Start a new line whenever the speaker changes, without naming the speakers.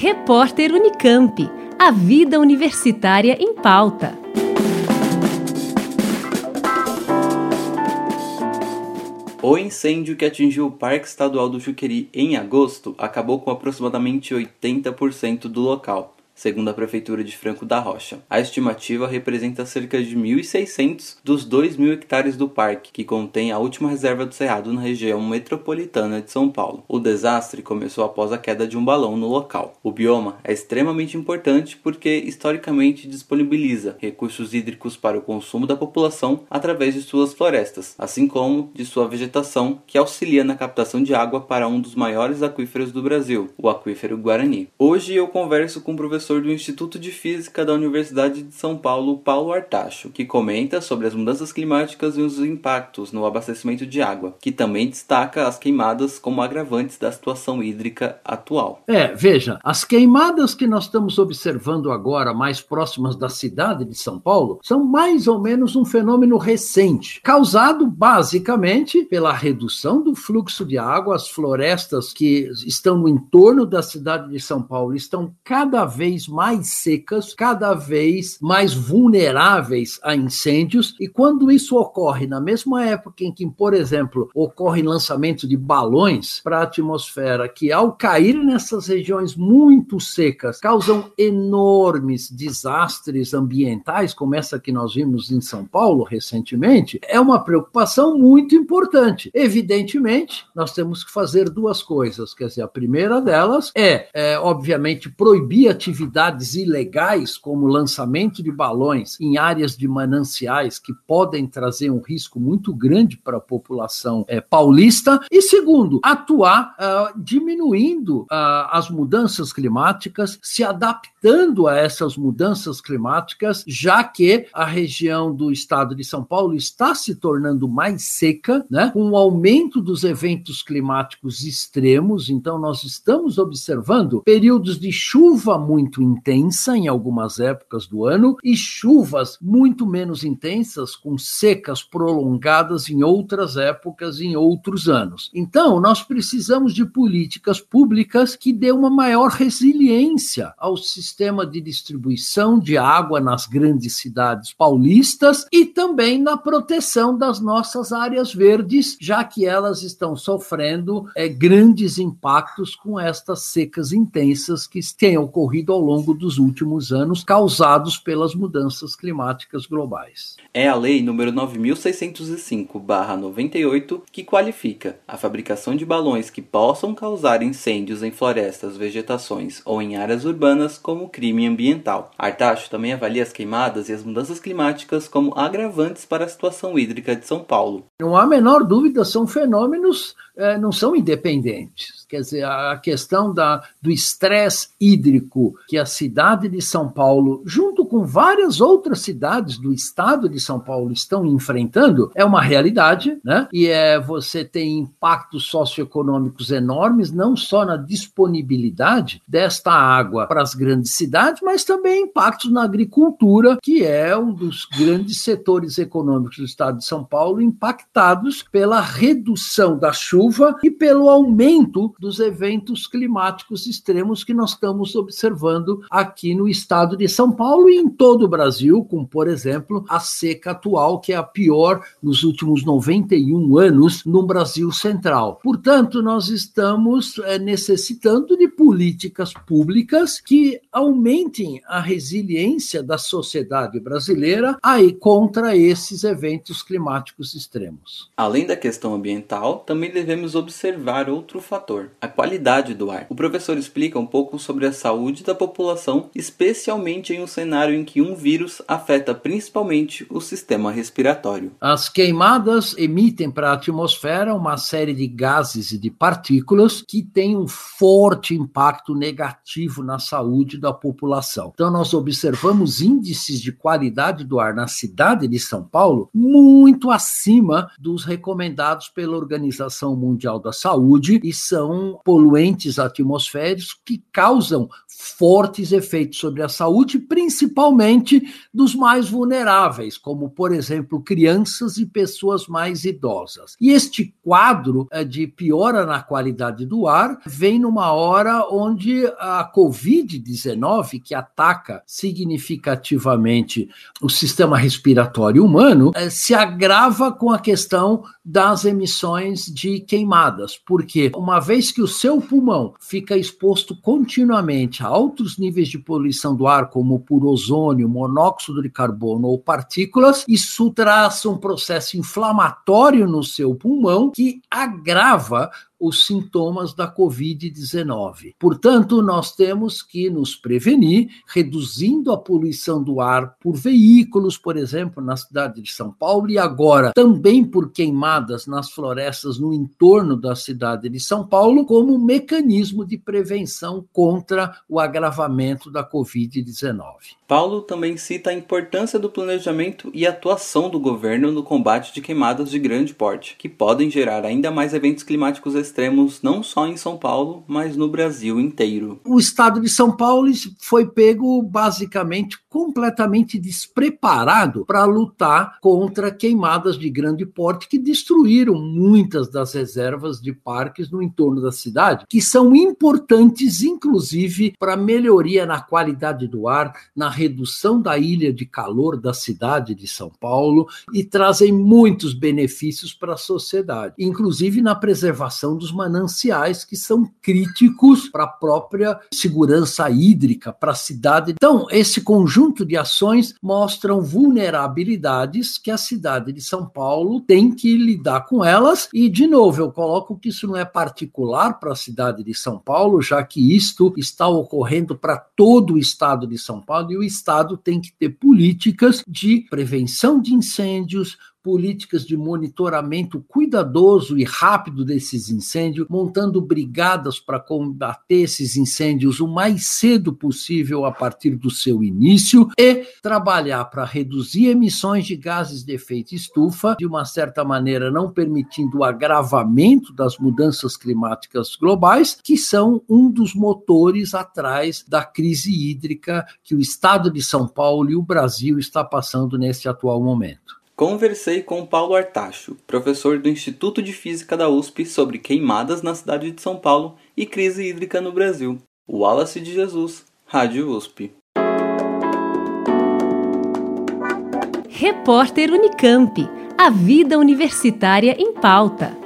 Repórter Unicamp. A vida universitária em pauta.
O incêndio que atingiu o Parque Estadual do Juqueri em agosto acabou com aproximadamente 80% do local segundo a Prefeitura de Franco da Rocha. A estimativa representa cerca de 1.600 dos 2.000 hectares do parque, que contém a última reserva do Cerrado na região metropolitana de São Paulo. O desastre começou após a queda de um balão no local. O bioma é extremamente importante porque historicamente disponibiliza recursos hídricos para o consumo da população através de suas florestas, assim como de sua vegetação, que auxilia na captação de água para um dos maiores aquíferos do Brasil, o aquífero Guarani. Hoje eu converso com o professor professor do Instituto de Física da Universidade de São Paulo, Paulo Artacho, que comenta sobre as mudanças climáticas e os impactos no abastecimento de água, que também destaca as queimadas como agravantes da situação hídrica atual.
É, veja, as queimadas que nós estamos observando agora, mais próximas da cidade de São Paulo, são mais ou menos um fenômeno recente, causado basicamente pela redução do fluxo de água, as florestas que estão no entorno da cidade de São Paulo estão cada vez mais secas, cada vez mais vulneráveis a incêndios, e quando isso ocorre na mesma época em que, por exemplo, ocorre lançamento de balões para a atmosfera, que ao cair nessas regiões muito secas, causam enormes desastres ambientais, como essa que nós vimos em São Paulo recentemente, é uma preocupação muito importante. Evidentemente, nós temos que fazer duas coisas. Quer dizer, a primeira delas é, é obviamente, proibir atividades atividades ilegais, como lançamento de balões em áreas de mananciais que podem trazer um risco muito grande para a população é, paulista. E segundo, atuar uh, diminuindo uh, as mudanças climáticas, se adaptando a essas mudanças climáticas, já que a região do estado de São Paulo está se tornando mais seca, né, com o aumento dos eventos climáticos extremos. Então, nós estamos observando períodos de chuva muito muito intensa em algumas épocas do ano e chuvas muito menos intensas, com secas prolongadas em outras épocas, em outros anos. Então, nós precisamos de políticas públicas que dê uma maior resiliência ao sistema de distribuição de água nas grandes cidades paulistas e também na proteção das nossas áreas verdes, já que elas estão sofrendo é, grandes impactos com estas secas intensas que têm ocorrido ao longo dos últimos anos, causados pelas mudanças climáticas globais.
É a Lei nº 9605/98 que qualifica a fabricação de balões que possam causar incêndios em florestas, vegetações ou em áreas urbanas como crime ambiental. Artacho também avalia as queimadas e as mudanças climáticas como agravantes para a situação hídrica de São Paulo.
Não há a menor dúvida, são fenômenos é, não são independentes. Quer dizer, a questão da, do estresse hídrico que a cidade de São Paulo, junto com várias outras cidades do estado de São Paulo, estão enfrentando, é uma realidade, né? E é, você tem impactos socioeconômicos enormes, não só na disponibilidade desta água para as grandes cidades, mas também impactos na agricultura, que é um dos grandes setores econômicos do estado de São Paulo, impactados pela redução da chuva e pelo aumento dos eventos climáticos extremos que nós estamos observando aqui no estado de São Paulo e em todo o Brasil, como, por exemplo, a seca atual, que é a pior nos últimos 91 anos no Brasil Central. Portanto, nós estamos é, necessitando de políticas públicas que aumentem a resiliência da sociedade brasileira aí contra esses eventos climáticos extremos.
Além da questão ambiental, também devemos devemos observar outro fator, a qualidade do ar. O professor explica um pouco sobre a saúde da população, especialmente em um cenário em que um vírus afeta principalmente o sistema respiratório.
As queimadas emitem para a atmosfera uma série de gases e de partículas que têm um forte impacto negativo na saúde da população. Então, nós observamos índices de qualidade do ar na cidade de São Paulo muito acima dos recomendados pela Organização Mundial da Saúde e são poluentes atmosféricos que causam fortes efeitos sobre a saúde, principalmente dos mais vulneráveis, como, por exemplo, crianças e pessoas mais idosas. E este quadro eh, de piora na qualidade do ar vem numa hora onde a Covid-19, que ataca significativamente o sistema respiratório humano, eh, se agrava com a questão das emissões de queimadas, porque uma vez que o seu pulmão fica exposto continuamente a altos níveis de poluição do ar, como por ozônio, monóxido de carbono ou partículas, isso traz um processo inflamatório no seu pulmão que agrava os sintomas da Covid-19. Portanto, nós temos que nos prevenir, reduzindo a poluição do ar por veículos, por exemplo, na cidade de São Paulo, e agora também por queimadas nas florestas no entorno da cidade de São Paulo, como mecanismo de prevenção contra o agravamento da Covid-19.
Paulo também cita a importância do planejamento e atuação do governo no combate de queimadas de grande porte, que podem gerar ainda mais eventos climáticos extremos não só em São Paulo, mas no Brasil inteiro.
O estado de São Paulo foi pego basicamente completamente despreparado para lutar contra queimadas de grande porte que destruíram muitas das reservas de parques no entorno da cidade, que são importantes inclusive para melhoria na qualidade do ar, na redução da ilha de calor da cidade de São Paulo e trazem muitos benefícios para a sociedade, inclusive na preservação dos mananciais que são críticos para a própria segurança hídrica para a cidade. Então, esse conjunto de ações mostram vulnerabilidades que a cidade de São Paulo tem que lidar com elas. E de novo eu coloco que isso não é particular para a cidade de São Paulo, já que isto está ocorrendo para todo o estado de São Paulo e o Estado tem que ter políticas de prevenção de incêndios, políticas de monitoramento cuidadoso e rápido desses incêndios, montando brigadas para combater esses incêndios o mais cedo possível a partir do seu início e trabalhar para reduzir emissões de gases de efeito estufa, de uma certa maneira não permitindo o agravamento das mudanças climáticas globais, que são um dos motores atrás da crise hídrica que o estado de São Paulo e o Brasil está passando nesse atual momento.
Conversei com Paulo Artacho, professor do Instituto de Física da USP, sobre queimadas na cidade de São Paulo e crise hídrica no Brasil. Wallace de Jesus, Rádio USP.
Repórter Unicamp. A vida universitária em pauta.